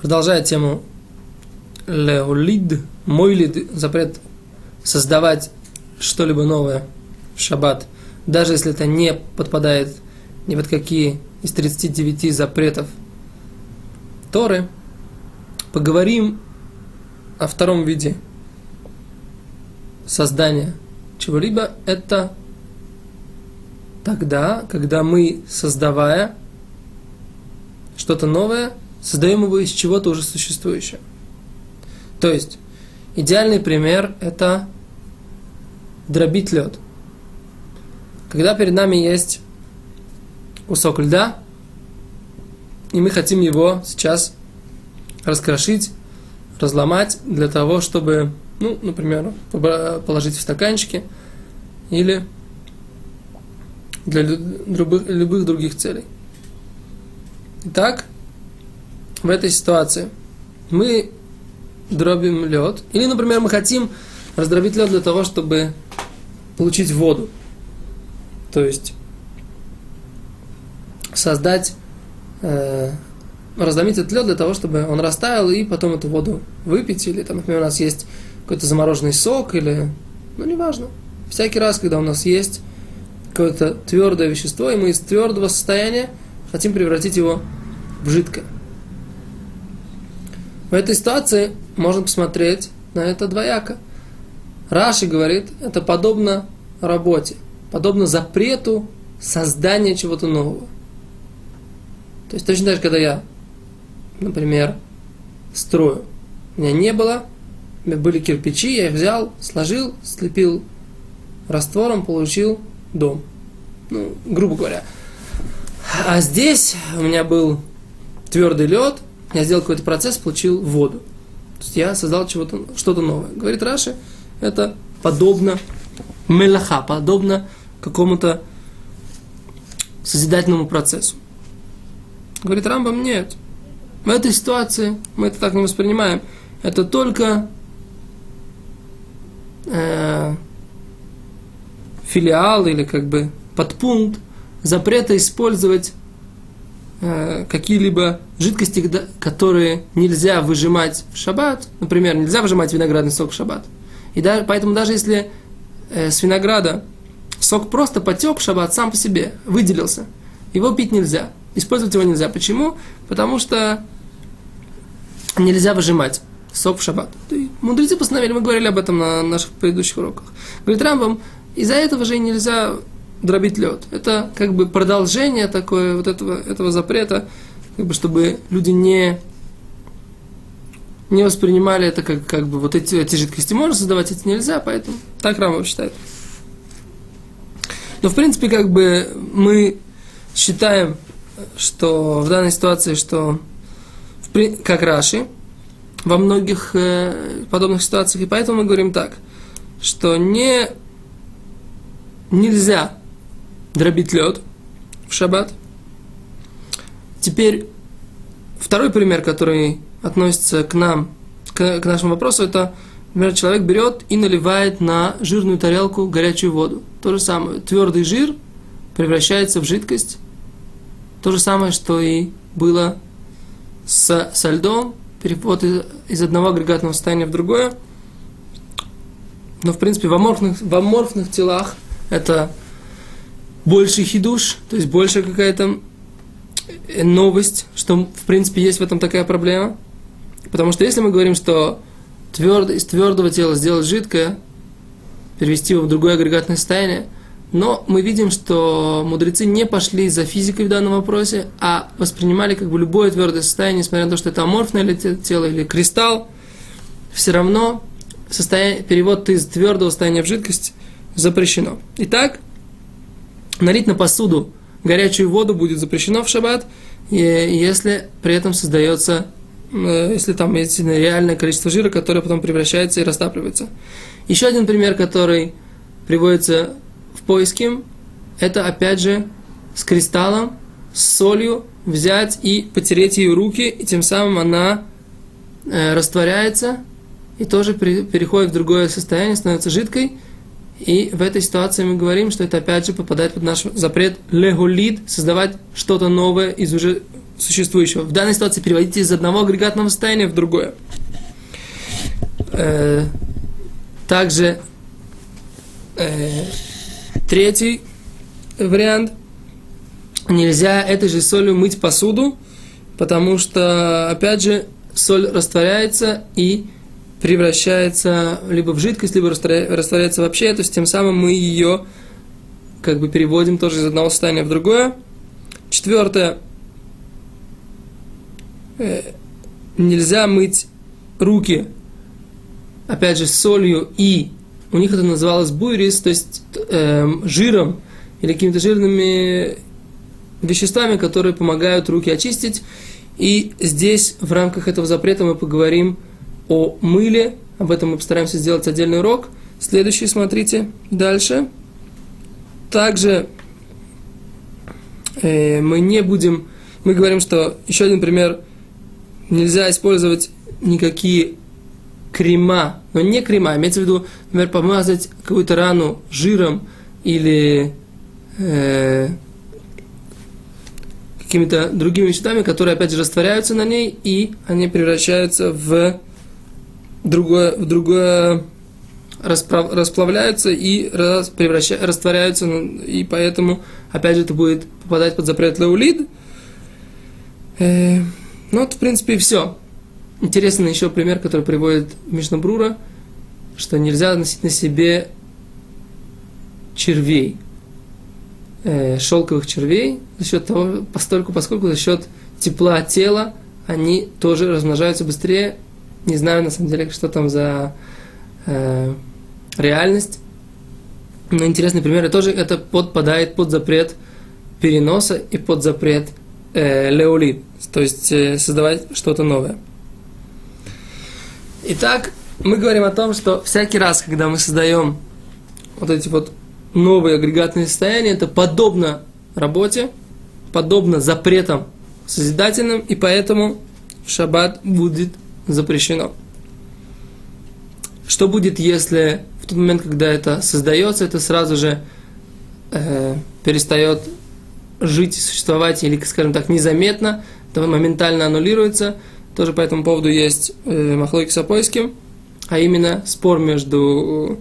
Продолжая тему леолид, мойлид, запрет создавать что-либо новое в шаббат, даже если это не подпадает ни под какие из 39 запретов Торы, поговорим о втором виде создания чего-либо. Это тогда, когда мы, создавая что-то новое, создаем его из чего-то уже существующего. То есть, идеальный пример – это дробить лед. Когда перед нами есть кусок льда, и мы хотим его сейчас раскрошить, разломать для того, чтобы, ну, например, положить в стаканчики или для любых, любых других целей. Итак, в этой ситуации мы дробим лед, или, например, мы хотим раздробить лед для того, чтобы получить воду. То есть создать, э, разломить этот лед для того, чтобы он растаял и потом эту воду выпить. Или, там, например, у нас есть какой-то замороженный сок, или, ну, неважно. Всякий раз, когда у нас есть какое-то твердое вещество, и мы из твердого состояния хотим превратить его в жидкое. В этой ситуации можно посмотреть на это двояко. Раши говорит, это подобно работе, подобно запрету создания чего-то нового. То есть точно так же, когда я, например, строю, у меня не было, у меня были кирпичи, я их взял, сложил, слепил раствором, получил дом. Ну, грубо говоря. А здесь у меня был твердый лед, я сделал какой-то процесс, получил воду. То есть я создал чего-то, что-то новое. Говорит Раши, это подобно мелаха, подобно какому-то созидательному процессу. Говорит Рамбам, нет. В этой ситуации мы это так не воспринимаем. Это только э, филиал или как бы подпункт запрета использовать какие-либо жидкости, которые нельзя выжимать в шаббат. Например, нельзя выжимать виноградный сок в шаббат. И да, поэтому даже если э, с винограда сок просто потек в шаббат сам по себе, выделился, его пить нельзя. Использовать его нельзя. Почему? Потому что нельзя выжимать сок в шаббат. Мудрецы постановили, мы говорили об этом на наших предыдущих уроках. Говорит Рамбам, из-за этого же нельзя дробить лед. Это как бы продолжение такое вот этого, этого запрета, как бы чтобы люди не, не воспринимали это как, как бы вот эти, эти жидкости можно создавать, эти нельзя, поэтому так Рамов считает. Но в принципе как бы мы считаем, что в данной ситуации, что как Раши, во многих э, подобных ситуациях, и поэтому мы говорим так, что не нельзя дробить лед в шаббат. Теперь второй пример, который относится к нам, к, к нашему вопросу, это, например, человек берет и наливает на жирную тарелку горячую воду. То же самое. Твердый жир превращается в жидкость. То же самое, что и было с, со льдом, переход из, из одного агрегатного состояния в другое. Но, в принципе, в аморфных, в аморфных телах это больше хидуш, то есть больше какая-то э, новость, что в принципе есть в этом такая проблема. Потому что если мы говорим, что твердо, из твердого тела сделать жидкое, перевести его в другое агрегатное состояние, но мы видим, что мудрецы не пошли за физикой в данном вопросе, а воспринимали как бы любое твердое состояние, несмотря на то, что это аморфное тело или кристалл, все равно состояние, перевод из твердого состояния в жидкость запрещено. Итак, налить на посуду горячую воду будет запрещено в шаббат, если при этом создается, э, если там есть реальное количество жира, которое потом превращается и растапливается. Еще один пример, который приводится в поиске, это опять же с кристаллом, с солью взять и потереть ее руки, и тем самым она э, растворяется и тоже переходит в другое состояние, становится жидкой – и в этой ситуации мы говорим, что это опять же попадает под наш запрет легулит, создавать что-то новое из уже существующего. В данной ситуации переводите из одного агрегатного состояния в другое. Э, также э, третий вариант. Нельзя этой же солью мыть посуду, потому что, опять же, соль растворяется и превращается либо в жидкость, либо растворяется вообще, то есть тем самым мы ее как бы переводим тоже из одного состояния в другое. Четвертое. Э, нельзя мыть руки, опять же, солью и у них это называлось буйрис, то есть э, жиром или какими-то жирными веществами, которые помогают руки очистить. И здесь в рамках этого запрета мы поговорим о мыле. Об этом мы постараемся сделать отдельный урок. Следующий, смотрите, дальше. Также э, мы не будем, мы говорим, что еще один пример, нельзя использовать никакие крема, но не крема, имеется в виду, например, помазать какую-то рану жиром или э, какими-то другими веществами, которые опять же растворяются на ней, и они превращаются в другое, в другое расплавляются и превращаются, растворяются, и поэтому, опять же, это будет попадать под запрет леулид. Э, ну, вот, в принципе, и все. Интересный еще пример, который приводит Мишнабрура, что нельзя носить на себе червей, э, шелковых червей, за счет того, постольку, поскольку за счет тепла тела они тоже размножаются быстрее. Не знаю, на самом деле, что там за э, реальность. Но интересный пример, и тоже это подпадает под запрет переноса и под запрет э, леолит, то есть э, создавать что-то новое. Итак, мы говорим о том, что всякий раз, когда мы создаем вот эти вот новые агрегатные состояния, это подобно работе, подобно запретам созидательным, и поэтому шаббат будет запрещено. Что будет, если в тот момент, когда это создается, это сразу же э, перестает жить, существовать, или, скажем так, незаметно, это моментально аннулируется – тоже по этому поводу есть э, Махлойки Сапойским, а именно спор между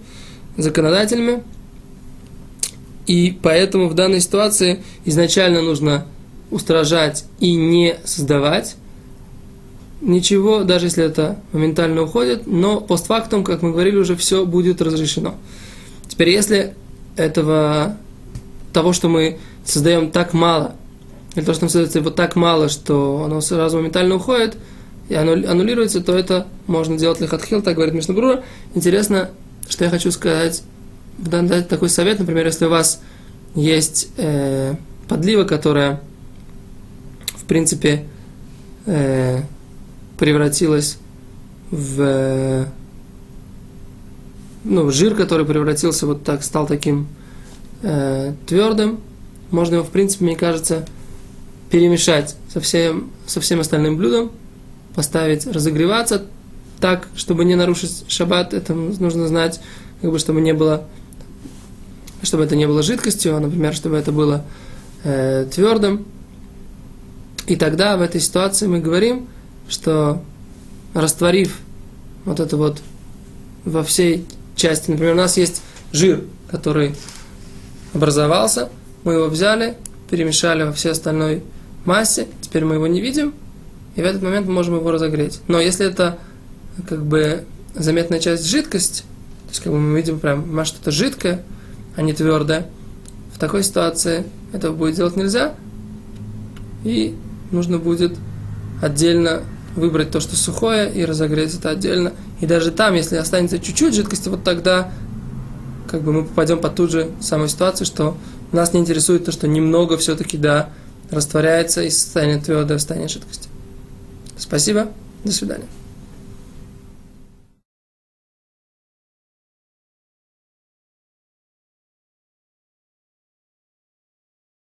законодателями. И поэтому в данной ситуации изначально нужно устражать и не создавать ничего, даже если это моментально уходит, но постфактум, как мы говорили, уже все будет разрешено. Теперь, если этого, того, что мы создаем так мало, или то, что нам создается его так мало, что оно сразу моментально уходит – и аннулируется, то это можно делать лихатхил, так говорит Мишнабрура. Интересно, что я хочу сказать, дать такой совет, например, если у вас есть э, подлива, которая, в принципе, э, превратилась в э, ну, жир, который превратился вот так, стал таким э, твердым, можно его, в принципе, мне кажется, перемешать со всем, со всем остальным блюдом, поставить разогреваться так, чтобы не нарушить шаббат, это нужно знать, как бы, чтобы не было, чтобы это не было жидкостью, а, например, чтобы это было э, твердым. И тогда в этой ситуации мы говорим, что растворив вот это вот во всей части, например, у нас есть жир, который образовался, мы его взяли, перемешали во всей остальной массе, теперь мы его не видим, и в этот момент мы можем его разогреть. Но если это как бы заметная часть жидкость, то есть как бы мы видим прям что-то жидкое, а не твердое, в такой ситуации этого будет делать нельзя, и нужно будет отдельно выбрать то, что сухое, и разогреть это отдельно. И даже там, если останется чуть-чуть жидкости, вот тогда как бы мы попадем под ту же самую ситуацию, что нас не интересует то, что немного все-таки, да, растворяется из состояния твердого в состояние жидкости. Спасибо. До свидания.